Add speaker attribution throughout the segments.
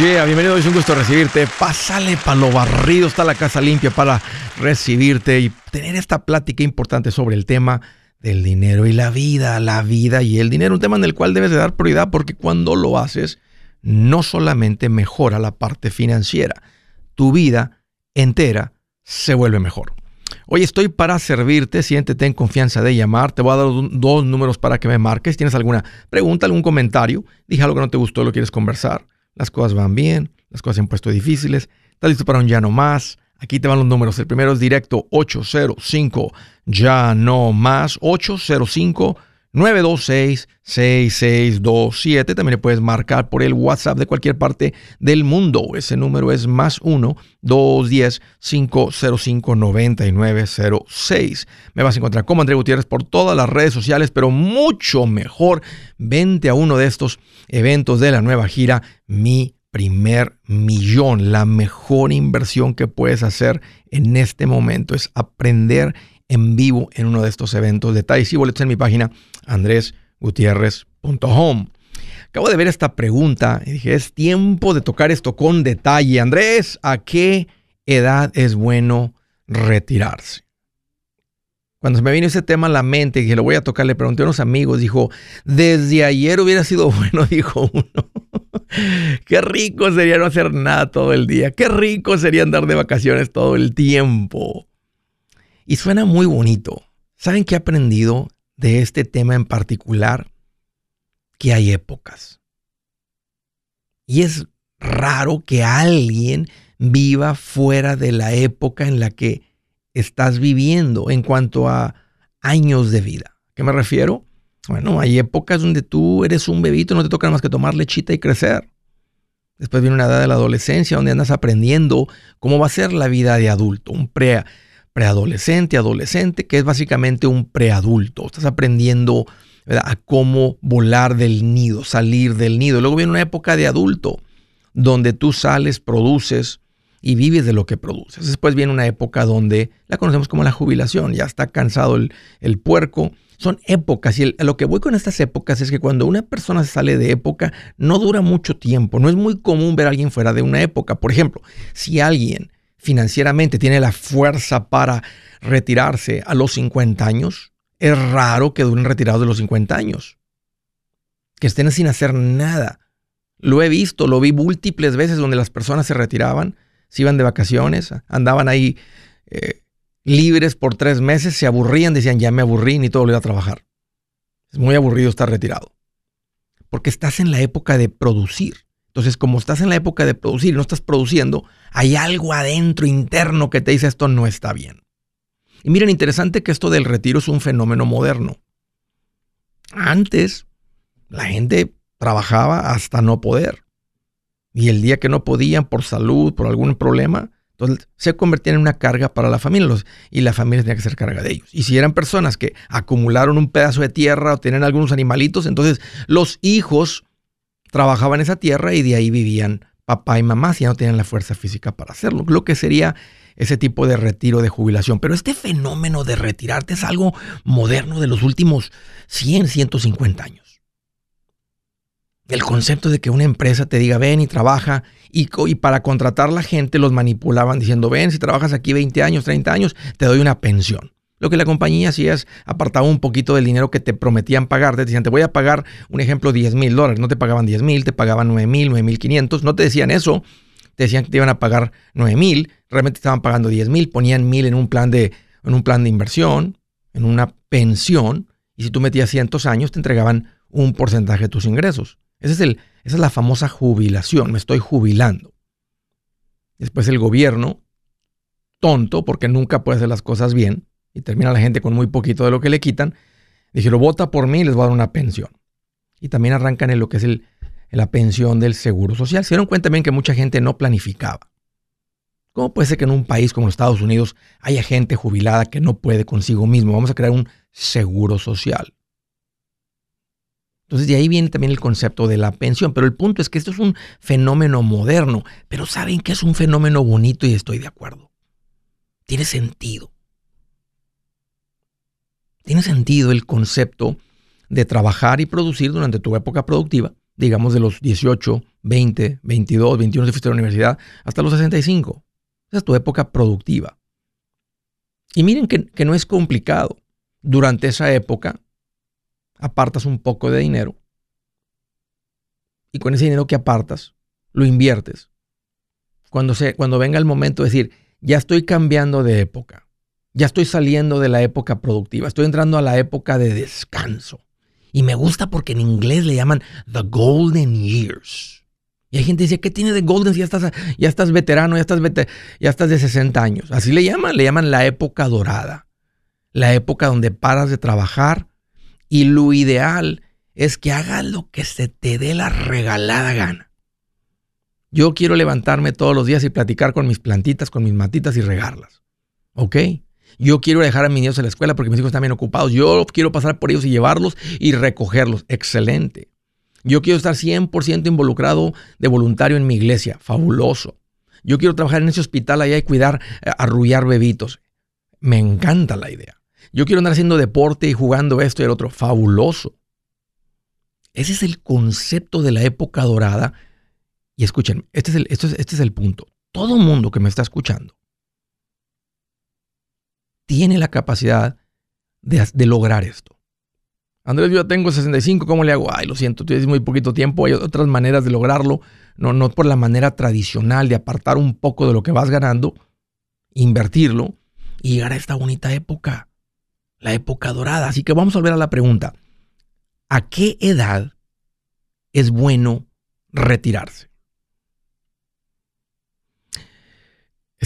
Speaker 1: Yeah, bienvenido, es un gusto recibirte. Pásale para lo barrido, está la casa limpia para recibirte y tener esta plática importante sobre el tema del dinero y la vida, la vida y el dinero, un tema en el cual debes de dar prioridad porque cuando lo haces, no solamente mejora la parte financiera, tu vida entera se vuelve mejor. Hoy estoy para servirte, siéntete en confianza de llamar, te voy a dar dos números para que me marques, tienes alguna pregunta, algún comentario, dije algo que no te gustó, lo quieres conversar, las cosas van bien, las cosas se han puesto difíciles, estás listo para un ya no más, aquí te van los números, el primero es directo 805 ya no más 805 926-6627. También le puedes marcar por el WhatsApp de cualquier parte del mundo. Ese número es más 1-210-505-9906. Me vas a encontrar como André Gutiérrez por todas las redes sociales, pero mucho mejor, vente a uno de estos eventos de la nueva gira, Mi primer millón. La mejor inversión que puedes hacer en este momento es aprender en vivo en uno de estos eventos. Detalles y boletos en mi página andresgutierrez.home. Acabo de ver esta pregunta y dije, es tiempo de tocar esto con detalle. Andrés, ¿a qué edad es bueno retirarse? Cuando se me vino ese tema a la mente, dije, lo voy a tocar, le pregunté a unos amigos, dijo, desde ayer hubiera sido bueno, dijo uno. Qué rico sería no hacer nada todo el día. Qué rico sería andar de vacaciones todo el tiempo. Y suena muy bonito. ¿Saben qué he aprendido de este tema en particular? Que hay épocas. Y es raro que alguien viva fuera de la época en la que estás viviendo en cuanto a años de vida. ¿Qué me refiero? Bueno, hay épocas donde tú eres un bebito, no te toca más que tomar lechita y crecer. Después viene una edad de la adolescencia donde andas aprendiendo cómo va a ser la vida de adulto, un pre preadolescente, adolescente, que es básicamente un preadulto. Estás aprendiendo a cómo volar del nido, salir del nido. Luego viene una época de adulto, donde tú sales, produces y vives de lo que produces. Después viene una época donde la conocemos como la jubilación, ya está cansado el, el puerco. Son épocas y lo que voy con estas épocas es que cuando una persona sale de época no dura mucho tiempo. No es muy común ver a alguien fuera de una época. Por ejemplo, si alguien financieramente tiene la fuerza para retirarse a los 50 años, es raro que duren retirados de los 50 años. Que estén sin hacer nada. Lo he visto, lo vi múltiples veces donde las personas se retiraban, se iban de vacaciones, andaban ahí eh, libres por tres meses, se aburrían, decían, ya me aburrí, ni todo lo iba a trabajar. Es muy aburrido estar retirado. Porque estás en la época de producir. Entonces, como estás en la época de producir no estás produciendo, hay algo adentro interno que te dice esto no está bien. Y miren, interesante que esto del retiro es un fenómeno moderno. Antes, la gente trabajaba hasta no poder. Y el día que no podían por salud, por algún problema, entonces se convertían en una carga para la familia y la familia tenía que ser carga de ellos. Y si eran personas que acumularon un pedazo de tierra o tenían algunos animalitos, entonces los hijos trabajaban esa tierra y de ahí vivían papá y mamá si ya no tenían la fuerza física para hacerlo. Lo que sería ese tipo de retiro de jubilación. Pero este fenómeno de retirarte es algo moderno de los últimos 100, 150 años. El concepto de que una empresa te diga ven y trabaja y, y, para contratar la gente los manipulaban diciendo ven, si trabajas aquí 20 años, 30 años, te doy una pensión. Lo que la compañía hacía es apartaba un poquito del dinero que te prometían pagar. Te decían, te voy a pagar, un ejemplo, 10 mil dólares. No te pagaban 10 mil, te pagaban 9 mil, 9 mil 500. No te decían eso. Te decían que te iban a pagar 9 mil. Realmente estaban pagando 10 mil. Ponían mil en un plan de, en un plan de inversión, en una pensión. Y si tú metías cientos años, te entregaban un porcentaje de tus ingresos. Es el, esa es la famosa jubilación. Me estoy jubilando. Después el gobierno, tonto, porque nunca puede hacer las cosas bien, y termina la gente con muy poquito de lo que le quitan, dijeron, vota por mí y les voy a dar una pensión. Y también arrancan en lo que es el, la pensión del seguro social. Se dieron cuenta también que mucha gente no planificaba. ¿Cómo puede ser que en un país como los Estados Unidos haya gente jubilada que no puede consigo mismo? Vamos a crear un seguro social. Entonces de ahí viene también el concepto de la pensión. Pero el punto es que esto es un fenómeno moderno. Pero saben que es un fenómeno bonito y estoy de acuerdo. Tiene sentido. Tiene sentido el concepto de trabajar y producir durante tu época productiva, digamos de los 18, 20, 22, 21 si fuiste a la universidad, hasta los 65. Esa es tu época productiva. Y miren que, no es complicado. Durante esa época, apartas un poco de dinero y con ese dinero que apartas, lo inviertes. Cuando, se, cuando venga el momento de decir, ya estoy cambiando de época, ya estoy saliendo de la época productiva, estoy entrando a la época de descanso. Y me gusta porque en inglés le llaman the golden years. Y hay gente que dice, ¿qué tiene de golden si ya estás, ya estás veterano, ya estás, ya estás de 60 años? Así le llaman, le llaman la época dorada. La época donde paras de trabajar y lo ideal es que hagas lo que se te dé la regalada gana. Yo quiero levantarme todos los días y platicar con mis plantitas, con mis matitas y regarlas. ¿Ok? Yo quiero dejar a mis niños en la escuela porque mis hijos están bien ocupados. Yo quiero pasar por ellos y llevarlos y recogerlos. Excelente. Yo quiero estar 100% involucrado de voluntario en mi iglesia. Fabuloso. Yo quiero trabajar en ese hospital allá y cuidar, eh, arrullar bebitos. Me encanta la idea. Yo quiero andar haciendo deporte y jugando esto y el otro. Fabuloso. Ese es el concepto de la época dorada. Y escuchen, este es el, este es el punto. Todo mundo que me está escuchando tiene la capacidad de, lograr esto. Andrés, yo ya tengo 65, ¿cómo le hago? Ay, lo siento, tienes muy poquito tiempo, hay otras maneras de lograrlo, no, no por la manera tradicional de apartar un poco de lo que vas ganando, invertirlo y llegar a esta bonita época, la época dorada. Así que vamos a volver a la pregunta. ¿A qué edad es bueno retirarse?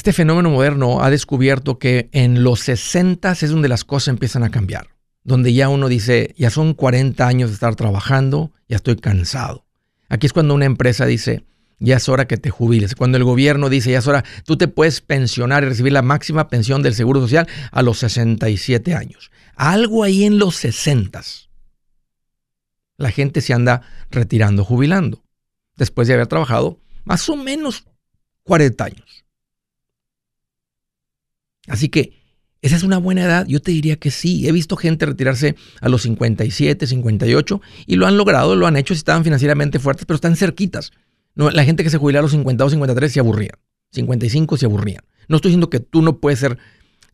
Speaker 1: Este fenómeno moderno ha descubierto que en los 60 es donde las cosas empiezan a cambiar, donde ya uno dice, ya son 40 años de estar trabajando, ya estoy cansado. Aquí es cuando una empresa dice, ya es hora que te jubiles. Cuando el gobierno dice, ya es hora, tú te puedes pensionar y recibir la máxima pensión del Seguro Social a los 67 años. Algo ahí en los 60 la gente se anda retirando, jubilando, después de haber trabajado más o menos 40 años. Así que, ¿esa es una buena edad? Yo te diría que sí. He visto gente retirarse a los 57, 58 y lo han logrado, lo han hecho, si estaban financieramente fuertes, pero están cerquitas. No, la gente que se jubila a los 52, 53 se aburrían. 55 se aburrían. No estoy diciendo que tú no puedes ser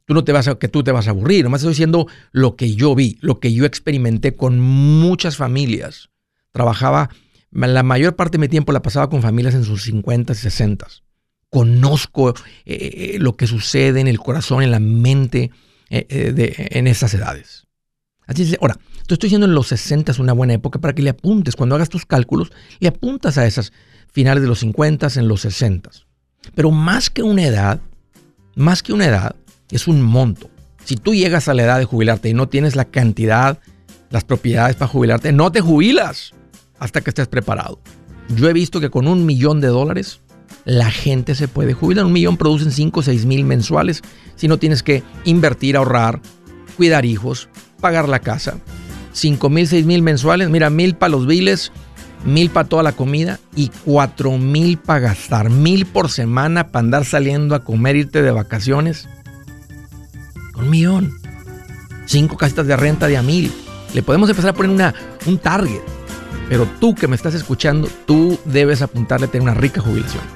Speaker 1: tú no te vas a, que tú te vas a aburrir, nomás estoy diciendo lo que yo vi, lo que yo experimenté con muchas familias. Trabajaba, la mayor parte de mi tiempo la pasaba con familias en sus 50 y 60. Conozco eh, eh, lo que sucede en el corazón, en la mente, eh, de, en esas edades. Así es, ahora, te estoy diciendo en los 60 es una buena época para que le apuntes. Cuando hagas tus cálculos, le apuntas a esas finales de los 50, en los 60. Pero más que una edad, más que una edad, es un monto. Si tú llegas a la edad de jubilarte y no tienes la cantidad, las propiedades para jubilarte, no te jubilas hasta que estés preparado. Yo he visto que con un millón de dólares la gente se puede jubilar. Un millón producen 5 o 6 mil mensuales si no tienes que invertir, ahorrar, cuidar hijos, pagar la casa. 5 mil, 6 mil mensuales, mira, mil para los biles, mil para toda la comida y 4 mil para gastar. Mil por semana para andar saliendo a comer, irte de vacaciones. Un millón. Cinco casitas de renta de a mil. Le podemos empezar a poner una, un target. Pero tú que me estás escuchando, tú debes apuntarle a tener una rica jubilación.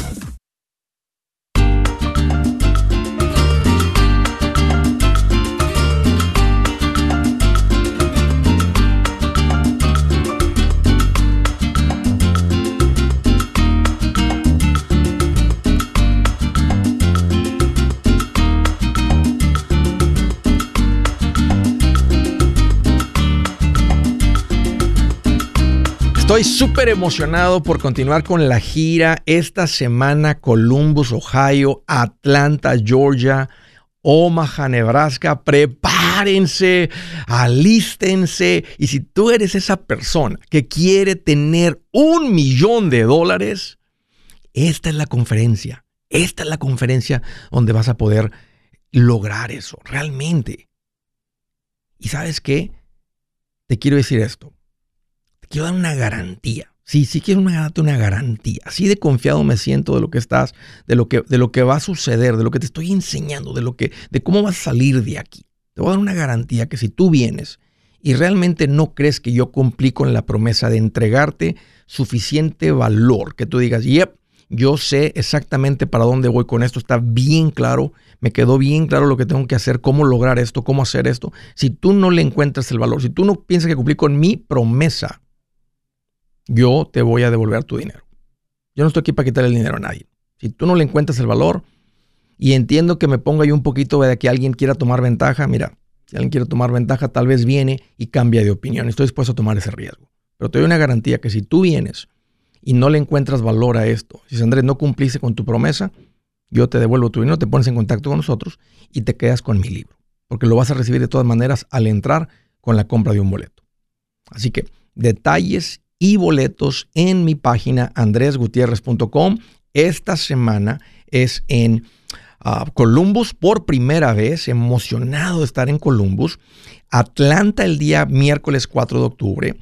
Speaker 1: Estoy súper emocionado por continuar con la gira esta semana Columbus, Ohio, Atlanta, Georgia, Omaha, Nebraska. Prepárense, alístense. Y si tú eres esa persona que quiere tener un millón de dólares, esta es la conferencia. Esta es la conferencia donde vas a poder lograr eso, realmente. ¿Y sabes qué? Te quiero decir esto quiero dar una garantía. Sí, sí quiero una, una garantía. Así de confiado me siento de lo que estás, de lo que, de lo que va a suceder, de lo que te estoy enseñando, de lo que, de cómo vas a salir de aquí. Te voy a dar una garantía que si tú vienes y realmente no crees que yo cumplí con la promesa de entregarte suficiente valor, que tú digas, yep, yo sé exactamente para dónde voy con esto, está bien claro, me quedó bien claro lo que tengo que hacer, cómo lograr esto, cómo hacer esto. Si tú no le encuentras el valor, si tú no piensas que cumplí con mi promesa, yo te voy a devolver tu dinero. Yo no estoy aquí para quitar el dinero a nadie. Si tú no le encuentras el valor y entiendo que me ponga yo un poquito de que alguien quiera tomar ventaja, mira, si alguien quiere tomar ventaja, tal vez viene y cambia de opinión. Estoy dispuesto a tomar ese riesgo. Pero te doy una garantía que si tú vienes y no le encuentras valor a esto, si Andrés no cumpliste con tu promesa, yo te devuelvo tu dinero, te pones en contacto con nosotros y te quedas con mi libro. Porque lo vas a recibir de todas maneras al entrar con la compra de un boleto. Así que detalles y boletos en mi página andresgutierrez.com. Esta semana es en ah, Columbus por primera vez, emocionado de estar en Columbus. Atlanta el día miércoles 4 de octubre.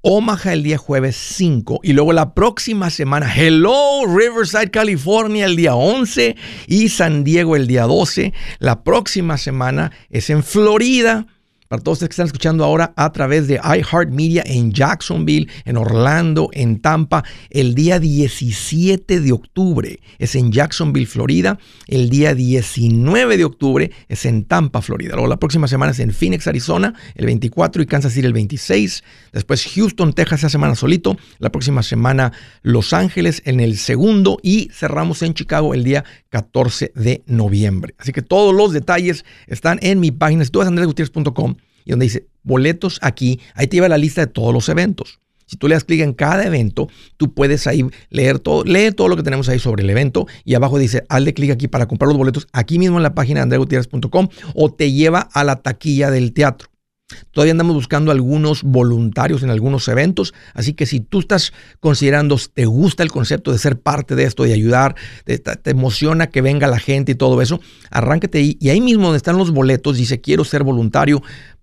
Speaker 1: Omaha el día jueves 5 y luego la próxima semana, hello, Riverside, California el día 11 y San Diego el día 12. La próxima semana es en Florida para todos ustedes que están escuchando ahora a través de iHeartMedia en Jacksonville, en Orlando, en Tampa, el día 17 de octubre es en Jacksonville, Florida. El día 19 de octubre es en Tampa, Florida. Luego la próxima semana es en Phoenix, Arizona, el 24 y Kansas City el 26. Después Houston, Texas, esa semana solito. La próxima semana Los Ángeles en el segundo y cerramos en Chicago el día 14 de noviembre. Así que todos los detalles están en mi página. Si tú vas a y donde dice boletos aquí, ahí te lleva la lista de todos los eventos. Si tú le das clic en cada evento, tú puedes ahí leer todo, lee todo lo que tenemos ahí sobre el evento y abajo dice, hazle clic aquí para comprar los boletos aquí mismo en la página de andregutierrez.com o te lleva a la taquilla del teatro. Todavía andamos buscando algunos voluntarios en algunos eventos, así que si tú estás considerando, te gusta el concepto de ser parte de esto, de ayudar, te, emociona que venga la gente y todo eso, arráncate ahí y ahí mismo donde están los boletos dice quiero ser voluntario,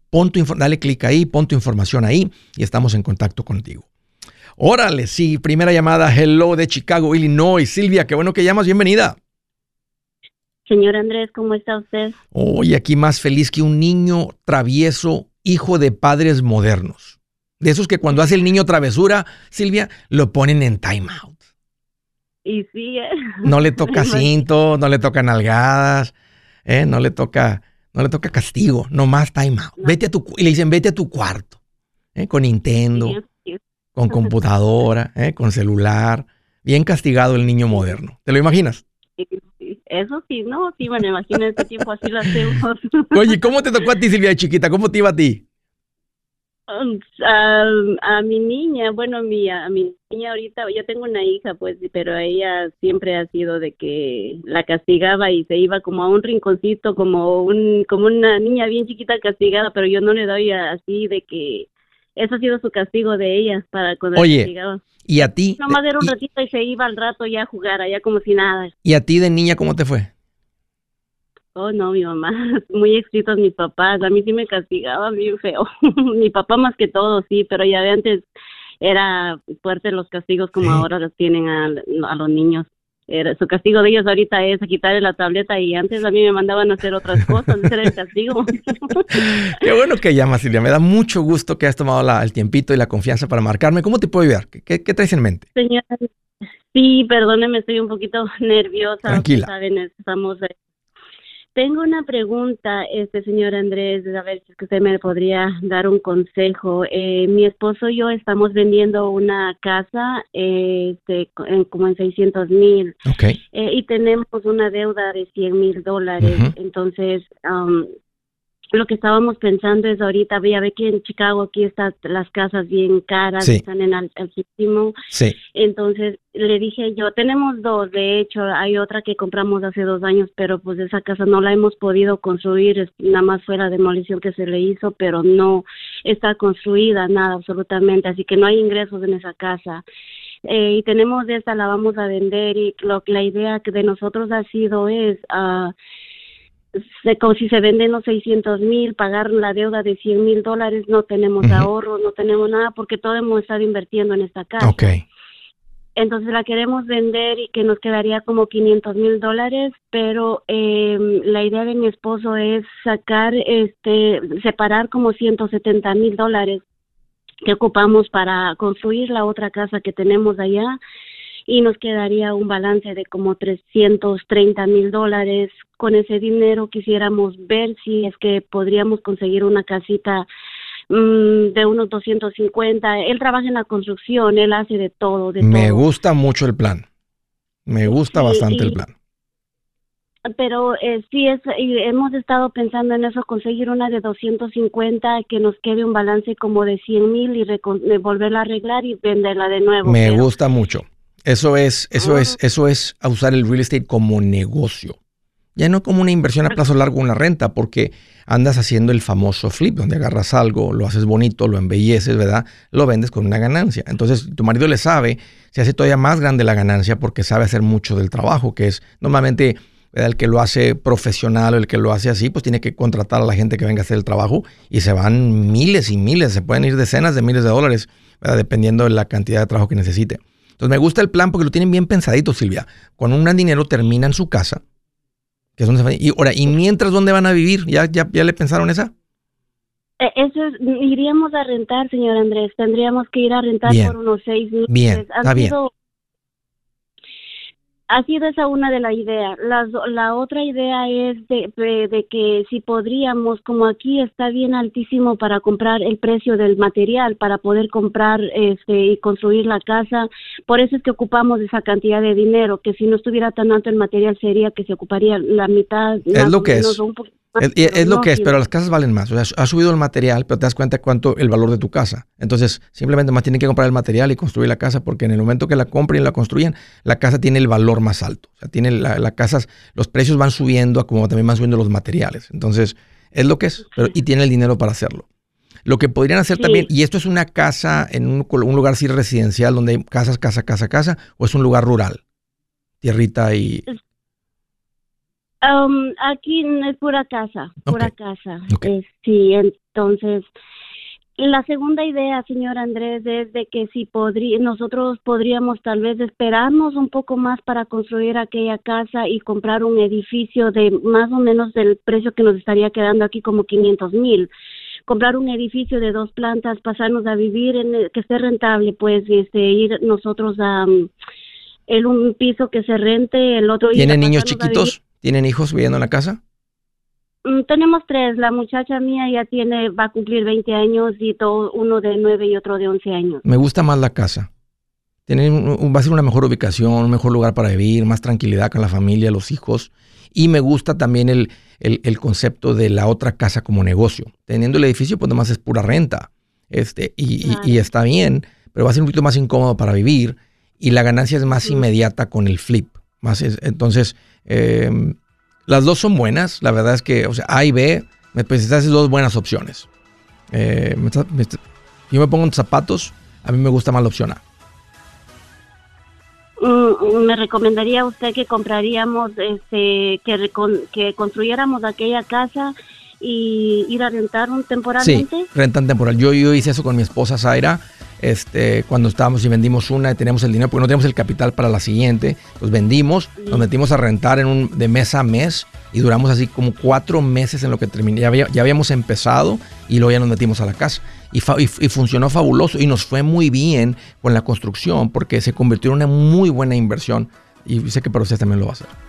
Speaker 1: pon tu, dale clic ahí, pon tu información ahí y estamos en contacto contigo. Órale, sí, primera llamada, hello de Chicago, Illinois. Silvia, qué bueno que llamas, bienvenida.
Speaker 2: Señor Andrés, ¿cómo está usted?
Speaker 1: Hoy aquí más feliz que un niño travieso, hijo de padres modernos. De esos que cuando hace el niño travesura, Silvia, lo ponen en timeout.
Speaker 2: Y sí, ¿eh?
Speaker 1: No le toca cinto, no le toca nalgadas, ¿eh? no le toca no le toca castigo, nomás time out. Vete a tu, y le dicen, vete a tu cuarto, ¿eh? con Nintendo, con computadora, ¿eh? con celular. Bien castigado el niño moderno. ¿Te lo imaginas?
Speaker 2: Eso sí, no, sí, bueno, imagino este tiempo así lo hacemos.
Speaker 1: Oye, ¿cómo te tocó a ti, Silvia, de chiquita? ¿Cómo te iba a ti?
Speaker 2: A, a mi niña, bueno, mi, a mi niña ahorita, yo tengo una hija, pues, pero ella siempre ha sido de que la castigaba y se iba como a un rinconcito, como un, como una niña bien chiquita castigada, pero yo no le doy así de que eso ha sido su castigo de ella para cuando
Speaker 1: Oye,
Speaker 2: la castigaba.
Speaker 1: ¿Y a ti?
Speaker 2: Nomás era un
Speaker 1: y-
Speaker 2: ratito y se iba al rato ya a jugar allá como si nada.
Speaker 1: ¿Y a ti de niña cómo te fue?
Speaker 2: Oh, no, mi mamá, muy estrictos mis papás, a mí sí me castigaban bien feo. mi papá más que todo, sí, pero ya de antes era fuerte los castigos como
Speaker 1: Sí.
Speaker 2: ahora los tienen a, a los niños. Era, su castigo de ellos ahorita es quitarle la tableta y antes a mí me mandaban a hacer otras cosas, ese era el castigo.
Speaker 1: Qué bueno que llamas, Silvia. Me da mucho gusto que has tomado la- el tiempito y la confianza para marcarme. ¿Cómo te puedo ayudar? ¿Qué, qué- qué traes en mente?
Speaker 2: Señora, sí, perdóneme, estoy un poquito nerviosa.
Speaker 1: Tranquila.
Speaker 2: Saben, estamos. Tengo una pregunta, este señor Andrés, a ver si es que usted me podría dar un consejo. Eh, mi esposo y yo estamos vendiendo una casa, eh, este, en- como en 600 mil,
Speaker 1: Ok.
Speaker 2: eh, y tenemos una deuda de 100 mil dólares. Entonces, am, lo que estábamos pensando es ahorita, ya ve que en Chicago aquí están las casas bien caras,
Speaker 1: Sí.
Speaker 2: están en al- altísimo.
Speaker 1: Sí.
Speaker 2: Entonces le dije yo, tenemos dos, de hecho, hay otra que compramos hace dos años, pero pues esa casa no la hemos podido construir, es- nada más fue la demolición que se le hizo, pero no está construida, nada absolutamente, así que no hay ingresos en esa casa. Eh, y tenemos esta, la vamos a vender y lo, la idea que de nosotros ha sido es... se, como si se venden los 600 mil, pagar la deuda de 100 mil dólares, no tenemos
Speaker 1: Ujú.
Speaker 2: ahorros, no tenemos nada porque todo hemos estado invirtiendo en esta casa. Entonces la queremos vender y que nos quedaría como 500 mil dólares, pero eh, la idea de mi esposo es sacar, este, separar como 170 mil dólares que ocupamos para construir la otra casa que tenemos allá y nos quedaría un balance de como 330 mil dólares. Con ese dinero quisiéramos ver si es que podríamos conseguir una casita mm, de unos 250. Él trabaja en la construcción, él hace de todo, de
Speaker 1: Me
Speaker 2: todo.
Speaker 1: gusta mucho el plan. Me gusta bastante el
Speaker 2: y-
Speaker 1: plan.
Speaker 2: Pero eh, sí, es, y hemos estado pensando en eso, conseguir una de 250 que nos quede un balance como de 100 mil y volverla a arreglar y venderla de nuevo.
Speaker 1: Me
Speaker 2: pero-
Speaker 1: gusta mucho. Eso es, eso es, eso es a usar el real estate como negocio. Ya no como una inversión a plazo largo, una renta, porque andas haciendo el famoso flip, donde agarras algo, lo haces bonito, lo embelleces, ¿verdad? Lo vendes con una ganancia. Entonces, tu marido le sabe, se hace todavía más grande la ganancia porque sabe hacer mucho del trabajo, que es normalmente ¿verdad? el que lo hace profesional o el que lo hace así, pues tiene que contratar a la gente que venga a hacer el trabajo y se van miles y miles, se pueden ir decenas de miles de dólares, ¿verdad? dependiendo de la cantidad de trabajo que necesite. Entonces me gusta el plan porque lo tienen bien pensadito, Silvia. Con un gran dinero terminan su casa, que es donde se van- y ahora, ¿y mientras dónde van a vivir? ¿Ya, ya, ya le pensaron esa?
Speaker 2: Eh, Eso es, iríamos a rentar, señor Andrés. Tendríamos que ir a rentar
Speaker 1: Bien.
Speaker 2: por unos seis meses.
Speaker 1: Bien, está bien.
Speaker 2: sido- Ha sido esa una de la idea. La, la otra idea es de, de, de que si podríamos, como aquí está bien altísimo para comprar el precio del material, para poder comprar este y construir la casa, por eso es que ocupamos esa cantidad de dinero, que si no estuviera tan alto el material sería que se ocuparía la mitad. más
Speaker 1: lo que
Speaker 2: menos,
Speaker 1: es.
Speaker 2: un
Speaker 1: Es, lo que es,
Speaker 2: sí,
Speaker 1: pero las casas valen más. O sea, ha subido el material, pero te das cuenta cuánto el valor de tu casa. Entonces, simplemente más tienen que comprar el material y construir la casa, porque en el momento que la compren y la construyen, la casa tiene el valor más alto. O sea, tiene la, la casa, los precios van subiendo, como también van subiendo los materiales. Entonces, es lo que es, pero, y tiene el dinero para hacerlo. Lo que podrían hacer
Speaker 2: Sí.
Speaker 1: también, y esto es una casa en un, un lugar así residencial, donde hay casas, casa, casa, casa, o es un lugar rural, tierrita y...
Speaker 2: Um, aquí es pura casa, pura casa. Eh, sí, entonces, la segunda idea, señor Andrés, es de que si podría, nosotros podríamos tal vez esperarnos un poco más para construir aquella casa y comprar un edificio de más o menos del precio que nos estaría quedando aquí como 500 mil. Comprar un edificio de dos plantas, pasarnos a vivir en el- que esté rentable, pues, y este, ir nosotros a um, el un piso que se rente, el otro
Speaker 1: ¿Tienen niños chiquitos? ¿Tienen hijos viviendo en la casa?
Speaker 2: Mm, Tenemos tres. La muchacha mía ya tiene, va a cumplir 20 años y todo, uno de 9 y otro de 11 años.
Speaker 1: Me gusta más la casa. Tener va a ser una mejor ubicación, un mejor lugar para vivir, más tranquilidad con la familia, los hijos. Y me gusta también el, el, concepto de la otra casa como negocio. Teniendo el edificio, pues nomás es pura renta. Este, y, y, está bien, pero va a ser un poquito más incómodo para vivir y la ganancia es más inmediata con el flip. Más entonces, em, las dos son buenas. La verdad es que, o sea, A y B, me esas dos buenas opciones. Eh, yo me pongo en zapatos, a mí me gusta más la opción A.
Speaker 2: Mm, me recomendaría usted que compraríamos, este, que, que construyéramos aquella casa y ir a rentar un temporalmente.
Speaker 1: Sí, rentan temporal. Yo, yo hice eso con mi esposa Zaira este, cuando estábamos y vendimos una y teníamos el dinero, porque no teníamos el capital para la siguiente, pues vendimos, nos metimos a rentar en un, de mes a mes y duramos así como cuatro meses en lo que terminé. Ya, ya habíamos empezado y luego ya nos metimos a la casa. Y, y, funcionó fabuloso y nos fue muy bien con la construcción porque se convirtió en una muy buena inversión y sé que para ustedes también lo va a hacer.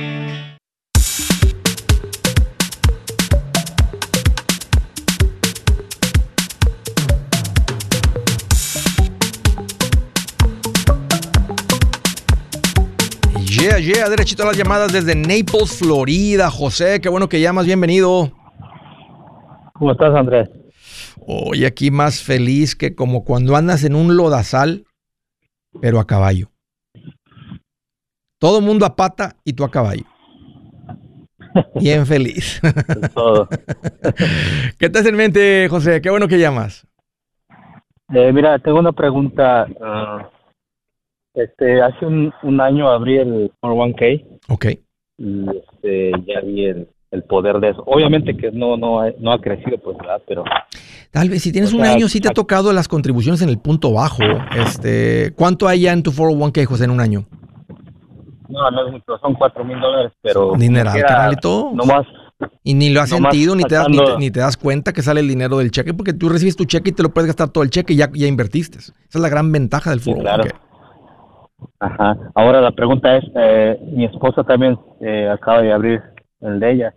Speaker 1: Yeah, yeah, derechito a las llamadas desde Naples, Florida. José, qué bueno que llamas, bienvenido.
Speaker 3: ¿Cómo estás, Andrés?
Speaker 1: Hoy aquí más feliz que como cuando andas en un lodazal, pero a caballo. Todo mundo a pata y tú a caballo. Bien feliz. Todo. ¿Qué te hace en mente, José? Qué bueno que llamas.
Speaker 3: Eh, mira, tengo una pregunta. Ah, este, hace un, un año abrí el 401k.
Speaker 1: Ok.
Speaker 3: Y este, ya vi el, poder de eso. Obviamente que no, no, ha, no ha crecido, pues, ¿verdad? Pero...
Speaker 1: Tal vez, si tienes un año, sí te ha tocado las contribuciones en el punto bajo. Este, ¿Cuánto hay ya en tu 401k, José, en un año?
Speaker 3: No, no es mucho, son 4 mil dólares, pero...
Speaker 1: Dineral, carnalito.
Speaker 3: No más,
Speaker 1: y ni lo has sentido, ni te, das, ni, te, das cuenta que sale el dinero del cheque, porque tú recibes tu cheque y te lo puedes gastar todo el cheque y ya, ya invertiste. Esa es la gran ventaja del 401k.
Speaker 3: Ajá. Ahora la pregunta es, eh, mi esposa también eh, acaba de abrir el de ella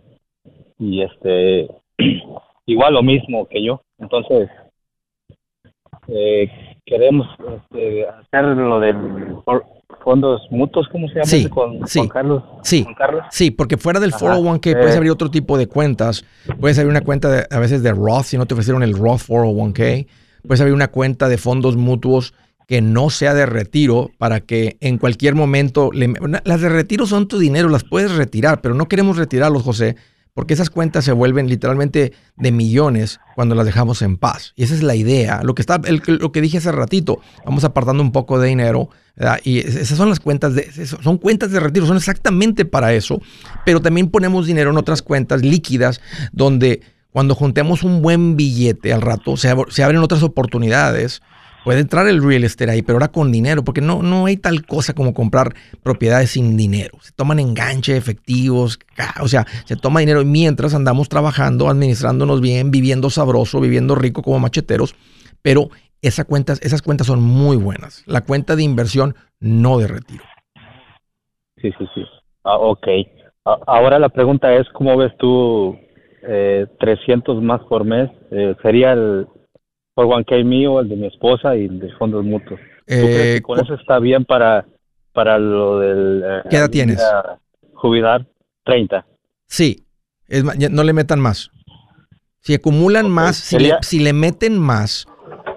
Speaker 3: y este igual lo mismo que yo. Entonces eh, queremos este, hacer lo del fondos mutuos, ¿cómo se llama?
Speaker 1: Sí, con, sí,
Speaker 3: Carlos.
Speaker 1: Sí, sí, porque fuera del 401k puedes abrir otro tipo de cuentas. Puedes abrir una cuenta a veces de Roth, si no te ofrecieron el Roth 401k. Puedes abrir una cuenta de fondos mutuos que no sea de retiro para que en cualquier momento... las de retiro son tu dinero, las puedes retirar, pero no queremos retirarlos, José, porque esas cuentas se vuelven literalmente de millones cuando las dejamos en paz. Y esa es la idea. Lo que, está, lo que dije hace ratito, vamos apartando un poco de dinero, y esas son las cuentas de... Son cuentas de retiro, son exactamente para eso, pero también ponemos dinero en otras cuentas líquidas donde cuando juntemos un buen billete al rato, se, se abren otras oportunidades Puede entrar el real estate ahí, pero ahora con dinero, porque no, no hay tal cosa como comprar propiedades sin dinero. Se toman enganche, efectivos, o sea, se toma dinero mientras andamos trabajando, administrándonos bien, viviendo sabroso, viviendo rico como macheteros, pero esas cuentas, esas cuentas son muy buenas. La cuenta de inversión, no de retiro.
Speaker 3: Sí, sí, sí. Ah, ok. ahora la pregunta es, ¿cómo ves tú eh, 300 más por mes? Eh, ¿Sería el, por One mío, el de mi esposa y el de fondos mutuos. Eh, con eso está bien para, para lo del...
Speaker 1: Eh, ¿Qué edad tienes?
Speaker 3: Jubilar, 30.
Speaker 1: Sí, no le metan más. Si acumulan más, si le, si le, meten más,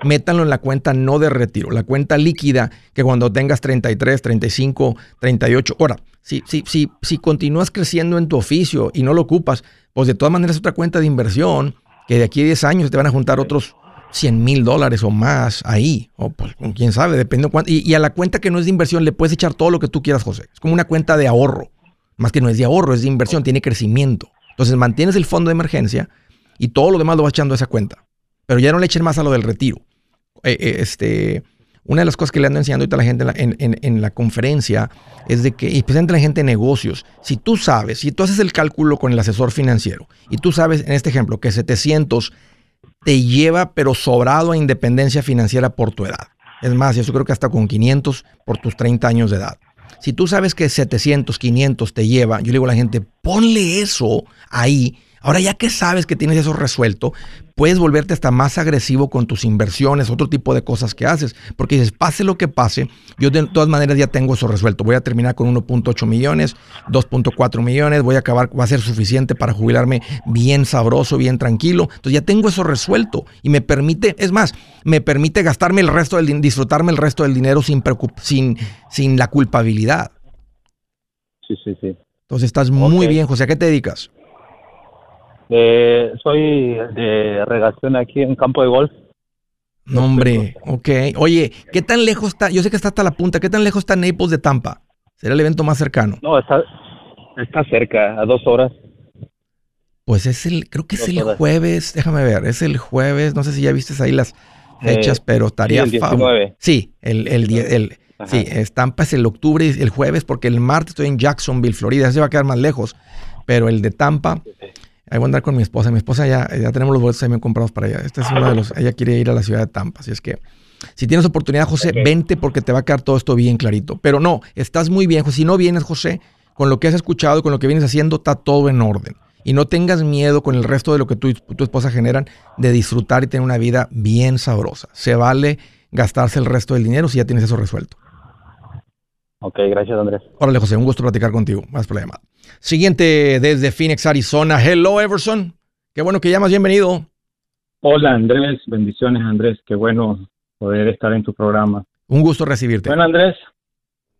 Speaker 1: métanlo en la cuenta no de retiro, la cuenta líquida que cuando tengas 33, 35, 38. Ahora, si, si, si, si continúas creciendo en tu oficio y no lo ocupas, pues de todas maneras otra cuenta de inversión que de aquí a 10 años te van a juntar otros 100 mil dólares o más ahí. O pues, quién sabe, depende de cuánto. Y, a la cuenta que no es de inversión le puedes echar todo lo que tú quieras, José. Es como una cuenta de ahorro. Más que no es de ahorro, es de inversión, tiene crecimiento. Entonces mantienes el fondo de emergencia y todo lo demás lo vas echando a esa cuenta. Pero ya no le echen más a lo del retiro. Eh, eh, este, una de las cosas que le ando enseñando ahorita a la gente en la, en, la conferencia es de que, especialmente la gente de negocios, si tú sabes, si tú haces el cálculo con el asesor financiero y tú sabes, en este ejemplo, que 700 te lleva pero sobrado a independencia financiera por tu edad. Es más, yo creo que hasta con 500 por tus 30 años de edad. Si tú sabes que 700, 500 te lleva, yo le digo a la gente, ponle eso ahí Ahora ya que sabes que tienes eso resuelto, puedes volverte hasta más agresivo con tus inversiones, otro tipo de cosas que haces, porque dices, pase lo que pase, yo de todas maneras ya tengo eso resuelto. Voy a terminar con 1.8 millones, 2.4 millones, voy a acabar, va a ser suficiente para jubilarme bien sabroso, bien tranquilo. Entonces ya tengo eso resuelto y me permite, es más, me permite gastarme el resto del disfrutarme el resto del dinero sin sin, sin la culpabilidad.
Speaker 3: Sí, sí, sí.
Speaker 1: Entonces estás muy bien, José. ¿A qué te dedicas?
Speaker 3: Eh, soy de regación aquí en campo de golf.
Speaker 1: No, hombre, ok. Oye, ¿qué tan lejos está? Yo sé que está hasta la punta. ¿Qué tan lejos está Naples de Tampa? ¿Será el evento más cercano?
Speaker 3: No, está, está cerca, a dos horas.
Speaker 1: Pues es el, creo que es el jueves, déjame ver, es el jueves, no sé si ya viste ahí las fechas, eh, pero estaría...
Speaker 3: Sí, el
Speaker 1: Sí, el, el, el, sí, Tampa es el octubre y el jueves, porque el martes estoy en Jacksonville, Florida, se va a quedar más lejos, pero el de Tampa Ahí voy a andar con mi esposa. Mi esposa ya, ya tenemos los boletos también comprados para allá. Este es uno de los. Ella quiere ir a la ciudad de Tampa. Así es que, si tienes oportunidad, José, vente porque te va a quedar todo esto bien clarito. Pero no, estás muy bien. Si no vienes, José, con lo que has escuchado, con lo que vienes haciendo, está todo en orden. Y no tengas miedo con el resto de lo que tú y tu esposa generan de disfrutar y tener una vida bien sabrosa. Se vale gastarse el resto del dinero si ya tienes eso resuelto.
Speaker 3: Ok, gracias Andrés.
Speaker 1: Órale José, un gusto platicar contigo. Más problema. Siguiente desde Phoenix, Arizona. Hello Everson. Qué bueno que llamas, bienvenido.
Speaker 4: Hola Andrés, bendiciones Andrés, qué bueno poder estar en tu programa.
Speaker 1: Un gusto recibirte.
Speaker 4: Bueno Andrés,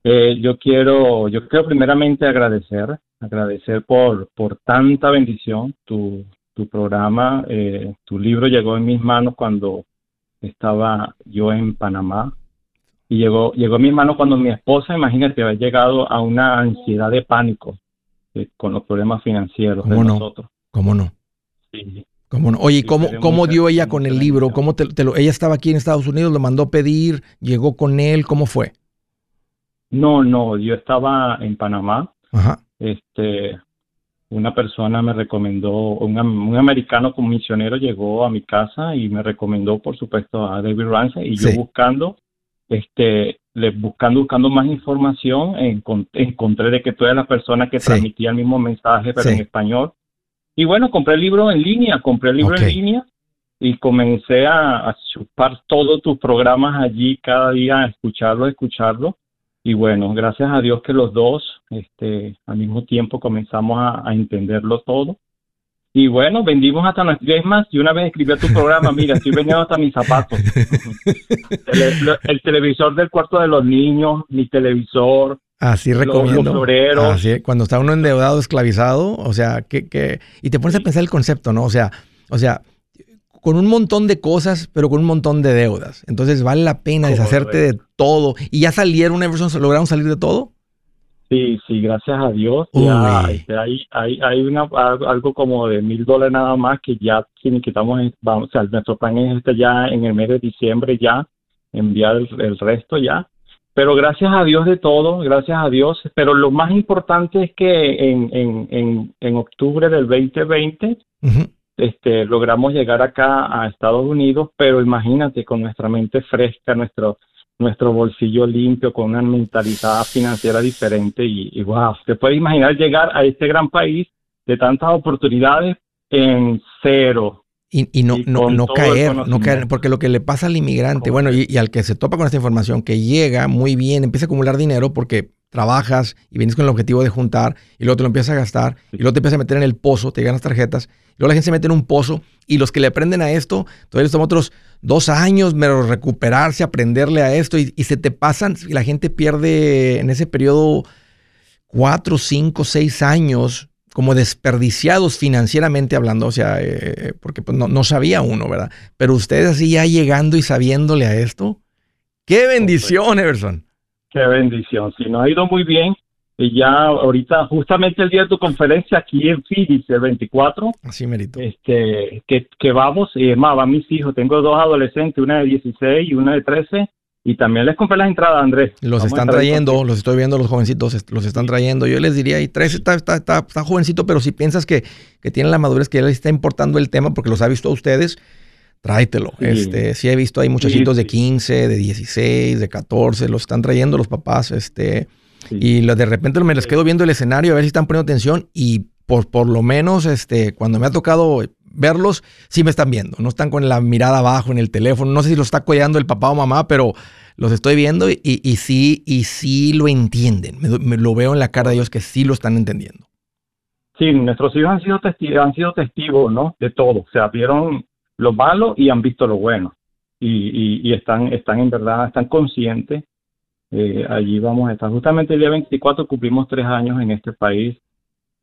Speaker 4: eh, yo quiero, yo quiero primeramente agradecer, agradecer por, por tanta bendición. Tu, tu programa, eh, tu libro llegó en mis manos cuando estaba yo en Panamá y llegó, llegó a mi mano cuando mi esposa, imagínate, había llegado a una ansiedad de pánico eh, con los problemas financieros
Speaker 1: ¿Cómo
Speaker 4: de
Speaker 1: no?
Speaker 4: nosotros.
Speaker 1: ¿Cómo no?
Speaker 4: Sí.
Speaker 1: ¿Cómo no? Oye, ¿cómo, cómo dio ella con el libro? ¿Cómo te, lo, ella estaba aquí en Estados Unidos, lo mandó pedir, llegó con él, ¿cómo fue?
Speaker 4: No, no, yo estaba en Panamá.
Speaker 1: Ajá.
Speaker 4: Este, una persona me recomendó, un, un americano como misionero llegó a mi casa y me recomendó, por supuesto, a David Ramsey y yo buscando este, buscando, buscando más información, encontré de que todas las personas que transmitían el mismo mensaje, pero en español. Y bueno, compré el libro en línea, compré el libro en línea y comencé a, chupar todos tus programas allí cada día, a escucharlo, a escucharlo. Y bueno, gracias a Dios que los dos, este, al mismo tiempo comenzamos a entenderlo todo. Y bueno, vendimos hasta nuestras más. Y una vez escribí a tu programa, mira, estoy vendiendo hasta mis zapatos. el, televisor del cuarto de los niños, mi televisor.
Speaker 1: Así recomiendo. Así, cuando está uno endeudado, esclavizado, o sea, que, que, y te pones a pensar el concepto, ¿no? O sea, o sea, con un montón de cosas, pero con un montón de deudas. Entonces vale la pena deshacerte de todo. ¿Y ya salieron, Everson, lograron salir de todo?
Speaker 4: Sí, sí, gracias a Dios. Ya, este, hay, hay, hay una, algo como de mil dólares nada más que ya si quitamos, vamos, o sea, nuestro plan es este ya en el mes de diciembre ya enviar el, resto ya. Pero gracias a Dios de todo, gracias a Dios. Pero lo más importante es que en, en, en, en octubre del 2020 este, logramos llegar acá a Estados Unidos, pero imagínate con nuestra mente fresca, nuestro nuestro bolsillo limpio, con una mentalidad financiera diferente y, y wow, te puede imaginar llegar a este gran país de tantas oportunidades en cero.
Speaker 1: Y, no, no, no caer, no caer, porque lo que le pasa al inmigrante, bueno, y, al que se topa con esta información, que llega muy bien, empieza a acumular dinero porque trabajas y vienes con el objetivo de juntar y luego te lo empiezas a gastar y luego te empiezas a meter en el pozo, te llegan las tarjetas, y luego la gente se mete en un pozo y los que le aprenden a esto, todavía les toma otros dos años, pero recuperarse, aprenderle a esto y, se te pasan, y la gente pierde en ese periodo cuatro, cinco, seis años como desperdiciados financieramente hablando, o sea, eh, porque pues, no, sabía uno, ¿verdad? Pero ustedes así ya llegando y sabiéndole a esto, qué bendición, Everson.
Speaker 4: Qué bendición, sí, nos ha ido muy bien. Y ya ahorita, justamente el día de tu conferencia aquí en Phoenix, el 24.
Speaker 1: Así merito.
Speaker 4: Este, que, que vamos, y más, van mis hijos. Tengo dos adolescentes, una de 16 y una de 13. Y también les compré las entradas, Andrés.
Speaker 1: Los están trayendo, los estoy viendo los jovencitos, los están trayendo. Yo les diría, y 13 está, está, está, está jovencito, pero si piensas que, que tiene la madurez, que ya les está importando el tema porque los ha visto a ustedes, tráetelo. Sí. Este, sí he visto hay muchachitos de 15, de 16, de 14, los están trayendo los papás, este y de repente me les quedo viendo el escenario a ver si están poniendo atención y por, por lo menos este, cuando me ha tocado verlos, sí me están viendo. No están con la mirada abajo en el teléfono. No sé si lo está cuidando el papá o mamá, pero los estoy viendo y, y sí, y sí lo entienden. Me, lo veo en la cara de ellos que sí lo están entendiendo.
Speaker 4: Sí, nuestros hijos han sido, testigos, han sido testigos ¿no? de todo. O sea, vieron lo malo y han visto lo bueno. Y, y, y están, están en verdad, están conscientes eh, allí vamos a estar. Justamente el día 24 cumplimos tres años en este país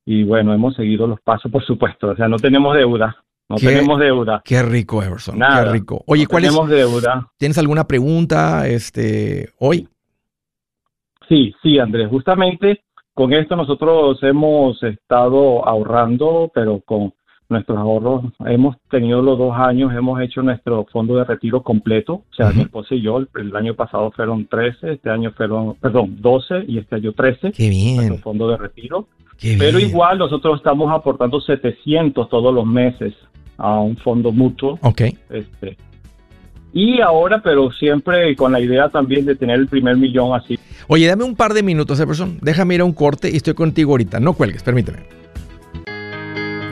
Speaker 4: y bueno, hemos seguido los pasos, por supuesto. O sea, no tenemos deuda. No tenemos deuda.
Speaker 1: Qué rico, Everson. qué rico. Oye, ¿cuál
Speaker 4: tenemos deuda.
Speaker 1: ¿Tienes alguna pregunta este, hoy?
Speaker 4: Sí, sí, Andrés. Justamente con esto nosotros hemos estado ahorrando, pero con nuestros ahorros. Hemos tenido los dos años, hemos hecho nuestro fondo de retiro completo. O sea, mi esposa y yo, el, año pasado fueron 13, este año fueron, perdón, 12 y este año 13.
Speaker 1: Qué bien. Nuestro
Speaker 4: fondo de retiro. Pero igual nosotros estamos aportando 700 todos los meses a un fondo mutuo.
Speaker 1: Ok.
Speaker 4: Este, y ahora, pero siempre con la idea también de tener el primer millón así.
Speaker 1: Oye, dame un par de minutos, Everson. Déjame ir a un corte y estoy contigo ahorita. No cuelgues, permíteme.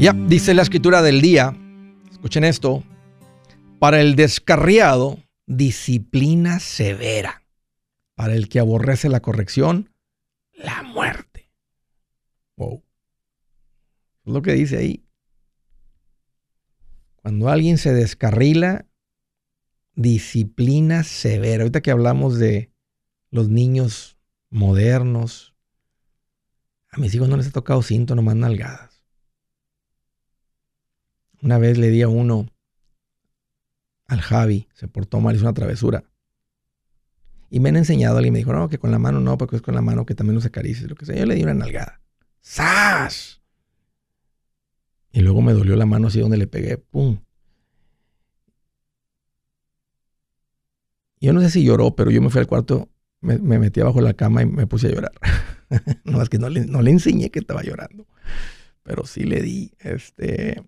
Speaker 1: Ya, dice la escritura del día, escuchen esto, para el descarriado, disciplina severa. Para el que aborrece la corrección, la muerte. Wow. Es lo que dice ahí. Cuando alguien se descarrila, disciplina severa. Ahorita que hablamos de los niños modernos, a mis hijos no les ha tocado cinto, nomás nalgadas. Una vez le di a uno al Javi, se portó mal, hizo una travesura. Y me han enseñado, alguien me dijo, no, que con la mano no, porque es con la mano que también los acaricia, lo que sea. Yo le di una nalgada. ¡Sas! Y luego me dolió la mano así donde le pegué, ¡pum! Yo no sé si lloró, pero yo me fui al cuarto, me, metí abajo la cama y me puse a llorar. no, es que no le, no le enseñé que estaba llorando, pero sí le di, este,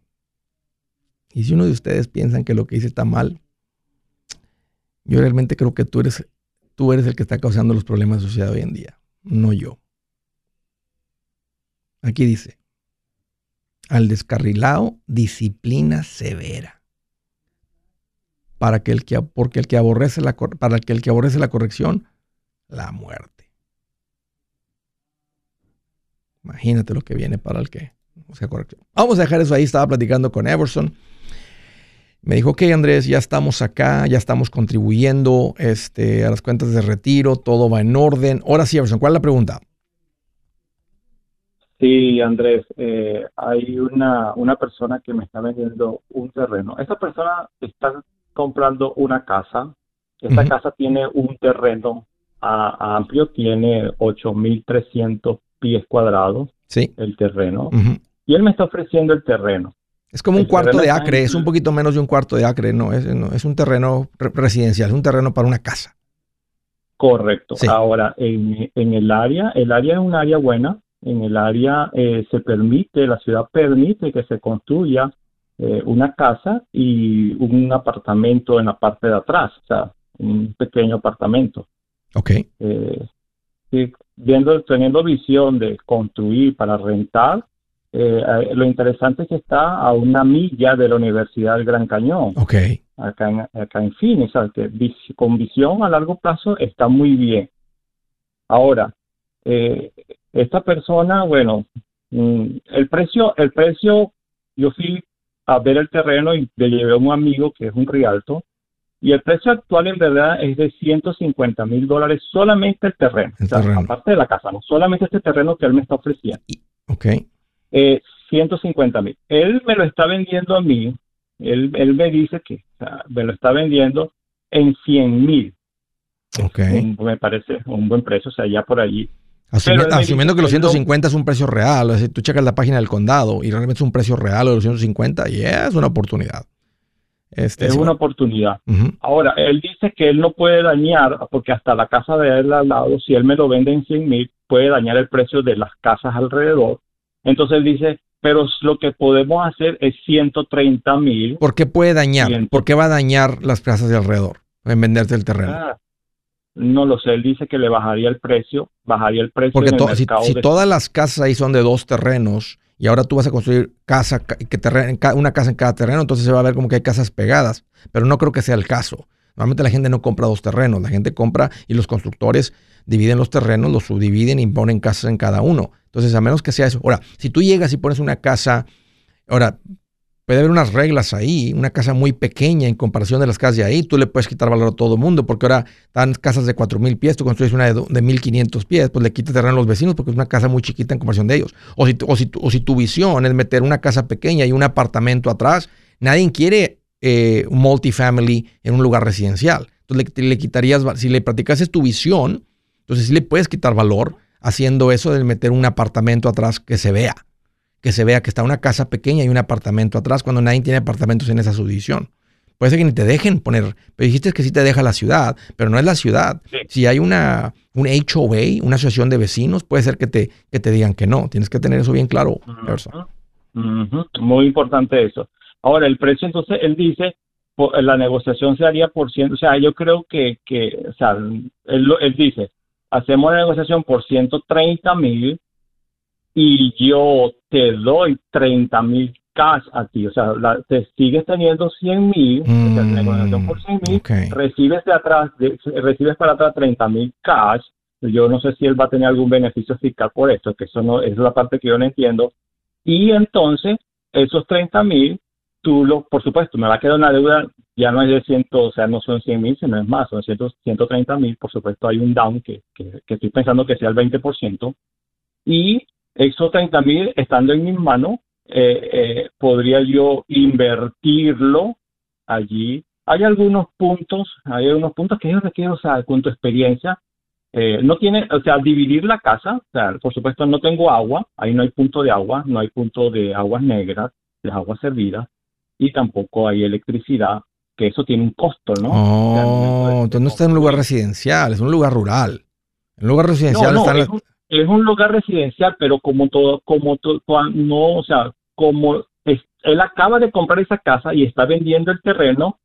Speaker 1: y si uno de ustedes piensan que lo que hice está mal, yo realmente creo que tú eres, tú eres el que está causando los problemas de sociedad hoy en día, no yo. Aquí dice, al descarrilado, disciplina severa. Para que el que, porque el que aborrece la, para el que aborrece la corrección, la muerte. Imagínate lo que viene para el que Vamos a dejar eso ahí. Estaba platicando con Everson. Me dijo, ok Andrés, ya estamos acá, ya estamos contribuyendo este, a las cuentas de retiro, todo va en orden. Ahora sí, Everson, ¿cuál es la pregunta?
Speaker 4: Sí, Andrés, eh, hay una, una persona que me está vendiendo un terreno. Esta persona está comprando una casa. Esta casa tiene un terreno amplio, tiene 8.300 pies cuadrados
Speaker 1: sí.
Speaker 4: el terreno. Y él me está ofreciendo el terreno.
Speaker 1: Es como un cuarto de acre, es un poquito menos de un cuarto de acre, no es, es un terreno residencial, es un terreno para una casa.
Speaker 4: Correcto. Ahora, en, en, el área, el área es un área buena, en el área eh, se permite, la ciudad permite que se construya eh, una casa y un apartamento en la parte de atrás, o sea, un pequeño apartamento.
Speaker 1: Ok.
Speaker 4: Eh, viendo, teniendo visión de construir para rentar, eh, lo interesante es que está a una milla de la Universidad del Gran Cañón.
Speaker 1: Ok.
Speaker 4: Acá en, acá en Phoenix, que con visión a largo plazo está muy bien. Ahora, eh, esta persona, bueno, mm, el precio, el precio, yo fui a ver el terreno y le llevé a un amigo que es un rialto, y el precio actual en verdad es de 150 mil dólares solamente el terreno, aparte de la casa, no solamente este terreno que él me está ofreciendo.
Speaker 1: Ok.
Speaker 4: Eh, 150 mil. Él me lo está vendiendo a mí, él, él me dice que me lo está vendiendo en 100 mil.
Speaker 1: Ok.
Speaker 4: me parece un buen precio, o sea, ya por allí.
Speaker 1: asumiendo que los 150 es un precio real, o sea, tú checas la página del condado y realmente es un precio real de los 150 y es una oportunidad.
Speaker 4: Este, es una oportunidad. Ahora, él dice que él no puede dañar, porque hasta la casa de él al lado, si él me lo vende en 100 mil, puede dañar el precio de las casas alrededor. Entonces él dice, pero lo que podemos hacer es 130 mil.
Speaker 1: ¿Por qué puede dañar? ¿Por qué va a dañar las casas de alrededor en venderte el terreno? Ah,
Speaker 4: no lo sé, él dice que le bajaría el precio, bajaría el precio.
Speaker 1: Porque si, si todas las casas ahí son de dos terrenos, y ahora tú vas a construir casa, que una casa en cada terreno, entonces se va a ver como que hay casas pegadas, pero no creo que sea el caso. Normalmente la gente no compra dos terrenos, la gente compra y los constructores dividen los terrenos, los subdividen y ponen casas en cada uno. Entonces, a menos que sea eso. Ahora, si tú llegas y pones una casa, ahora, puede haber unas reglas ahí, una casa muy pequeña en comparación de las casas de ahí, tú le puedes quitar valor a todo el mundo, porque ahora están casas de 4.000 pies, tú construyes una de, de 1.500 pies, pues le quitas terreno a los vecinos porque es una casa muy chiquita en comparación de ellos. O si, o si, o si tu visión es meter una casa pequeña y un apartamento atrás, nadie quiere eh, un multifamily en un lugar residencial. Entonces le, le quitarías, si le practicases tu visión, entonces sí le puedes quitar valor haciendo eso de meter un apartamento atrás que se vea que se vea que está una casa pequeña y un apartamento atrás cuando nadie tiene apartamentos en esa subdivisión. Puede ser que ni te dejen poner, pero dijiste que sí te deja la ciudad, pero no es la ciudad. Si hay una un HOA, una asociación de vecinos, puede ser que te, que te digan que no. Tienes que tener eso bien claro,
Speaker 4: Muy importante eso. Ahora, el precio, entonces, él dice, la negociación se haría por ciento, o sea, yo creo que, que o sea, él, él dice, hacemos la negociación por 130 mil y yo te doy 30 mil cash a ti, o sea, te sigues teniendo 100 mil, mm, por 100 mil, recibes de atrás, recibes para atrás 30 mil cash, yo no sé si él va a tener algún beneficio fiscal por esto, que eso no es la parte que yo no entiendo, y entonces esos 30 mil, tú lo, por supuesto, me va a quedar una deuda, ya no es de 100, o sea, no son 100 mil, sino es más, son 130 mil, por supuesto hay un down que, que, que estoy pensando que sea el 20%, y esos 30 mil estando en mis manos, eh, eh, podría yo invertirlo allí. Hay algunos puntos, hay algunos puntos que yo requiero, o sea, con tu experiencia, eh, no tiene, o sea, dividir la casa, o sea, por supuesto no tengo agua, ahí no hay punto de agua, no hay punto de aguas negras, de aguas servidas, y tampoco hay electricidad, que eso tiene un costo, ¿no?
Speaker 1: Oh, entonces no está en un lugar residencial, es un lugar rural. En un lugar residencial
Speaker 4: no, es un lugar residencial, pero como todo, como todo, no, o sea, como él acaba de comprar esa casa y está vendiendo el terreno,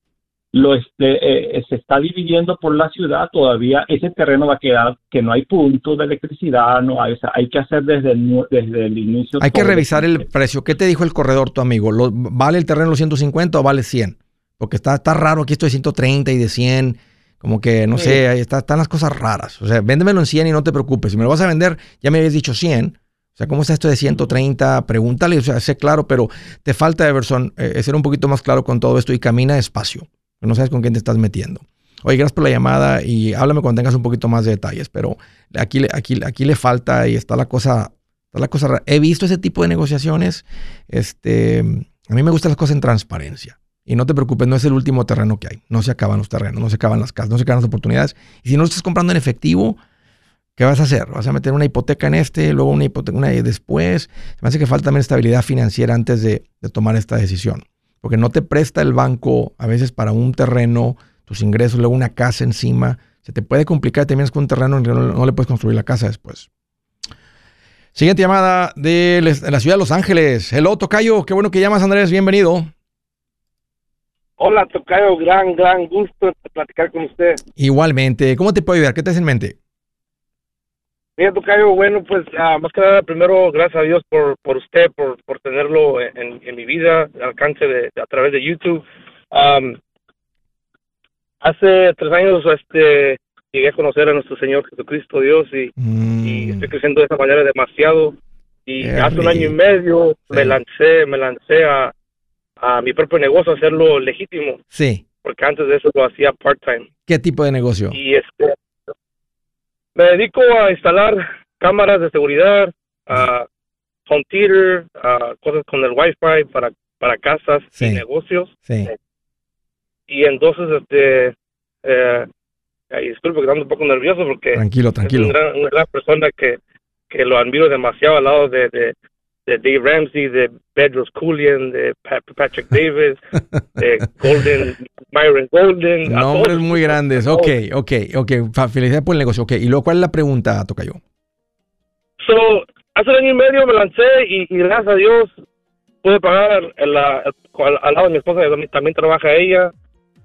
Speaker 4: lo este, eh, se está dividiendo por la ciudad, todavía ese terreno va a quedar que no hay puntos de electricidad, no hay, o sea, hay que hacer desde el, desde el inicio.
Speaker 1: Hay que revisar el precio. ¿Qué te dijo el corredor tu amigo? ¿Vale el terreno los 150 o vale 100? Porque está, está raro, aquí esto de 130 y de 100. Como que, no sé, ahí está, están las cosas raras. O sea, véndemelo en 100 y no te preocupes. Si me lo vas a vender, ya me habías dicho 100. O sea, ¿cómo está esto de 130? Pregúntale, o sea, sé claro, pero te falta, Everson, eh, ser un poquito más claro con todo esto y camina despacio. No sabes con quién te estás metiendo. Oye, gracias por la llamada y háblame cuando tengas un poquito más de detalles, pero aquí, aquí, aquí le falta y está la cosa, está la cosa He visto ese tipo de negociaciones. Este, a mí me gustan las cosas en transparencia. Y no te preocupes, no es el último terreno que hay. No se acaban los terrenos, no se acaban las casas, no se acaban las oportunidades. Y si no lo estás comprando en efectivo, ¿Qué vas a hacer? ¿Vas a meter una hipoteca en este, luego una hipoteca una después? Me hace que falta también estabilidad financiera antes de, tomar esta decisión. Porque no te presta el banco a veces para un terreno, tus ingresos, luego una casa encima. Se te puede complicar, te vienes con un terreno y no, le puedes construir la casa después. Siguiente llamada de la ciudad de Los Ángeles. Hello, Tocayo. Qué bueno que llamas, Andrés. Bienvenido.
Speaker 5: Hola, Tocayo. Gran, gran gusto platicar con usted.
Speaker 1: Igualmente. ¿Cómo te puedo ayudar? ¿Qué te hace en mente?
Speaker 5: Mira, Tocayo, bueno, pues ah, más que nada, primero, gracias a Dios por, por usted, por, por tenerlo en, en mi vida, alcance de, a través de YouTube. hace tres años este, llegué a conocer a nuestro Señor Jesucristo Dios y, mm. estoy creciendo de esa manera demasiado. Y hace un año y medio me lancé, me lancé a, a mi propio negocio, a hacerlo legítimo.
Speaker 1: Sí.
Speaker 5: Porque antes de eso lo hacía part-time.
Speaker 1: ¿Qué tipo de negocio?
Speaker 5: Y este, me dedico a instalar cámaras de seguridad, a home theater, a cosas con el wifi para, para casas y negocios.
Speaker 1: Sí.
Speaker 5: Y entonces, este, eh, disculpe que ando un poco nervioso porque
Speaker 1: tranquilo, tranquilo.
Speaker 5: es una gran, persona que, que lo admiro demasiado al lado de, de, de Dave Ramsey, de Bedros Koulian, de Patrick Davis, de Golden, Myron Golden.
Speaker 1: Nombres muy grandes. Ok, ok, ok. Felicidades por el negocio. Ok, y luego, ¿cuál es la pregunta, Tocayo?
Speaker 5: So, hace un año y medio me lancé y, gracias a Dios pude pagar al, lado de mi esposa, también trabaja ella.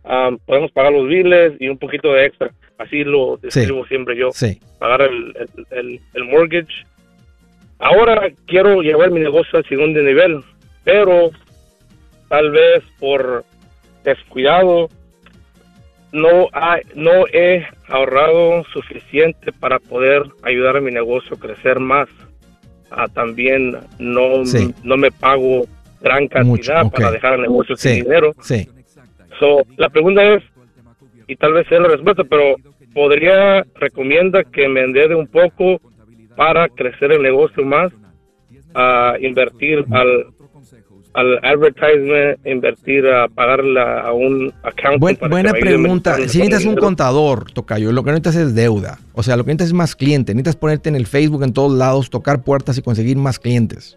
Speaker 5: Um, podemos pagar los biles y un poquito de extra. Así lo describo siempre yo.
Speaker 1: Sí.
Speaker 5: Pagar el, el, el mortgage Ahora quiero llevar mi negocio al segundo nivel, pero tal vez por descuidado no, no he ahorrado suficiente para poder ayudar a mi negocio a crecer más. Ah, también no, no me pago gran cantidad para dejar el negocio sin dinero.
Speaker 1: Sí.
Speaker 5: la pregunta es, y tal vez sea la respuesta, pero podría, recomienda que me endeude un poco para crecer el negocio más, a invertir al, al advertisement, invertir a pagarle a un account.
Speaker 1: buena pregunta. Si necesitas un contador, Tocayo, lo que necesitas es deuda. O sea, lo que necesitas es más clientes. Necesitas ponerte en el Facebook en todos lados, tocar puertas y conseguir más clientes.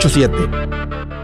Speaker 6: 887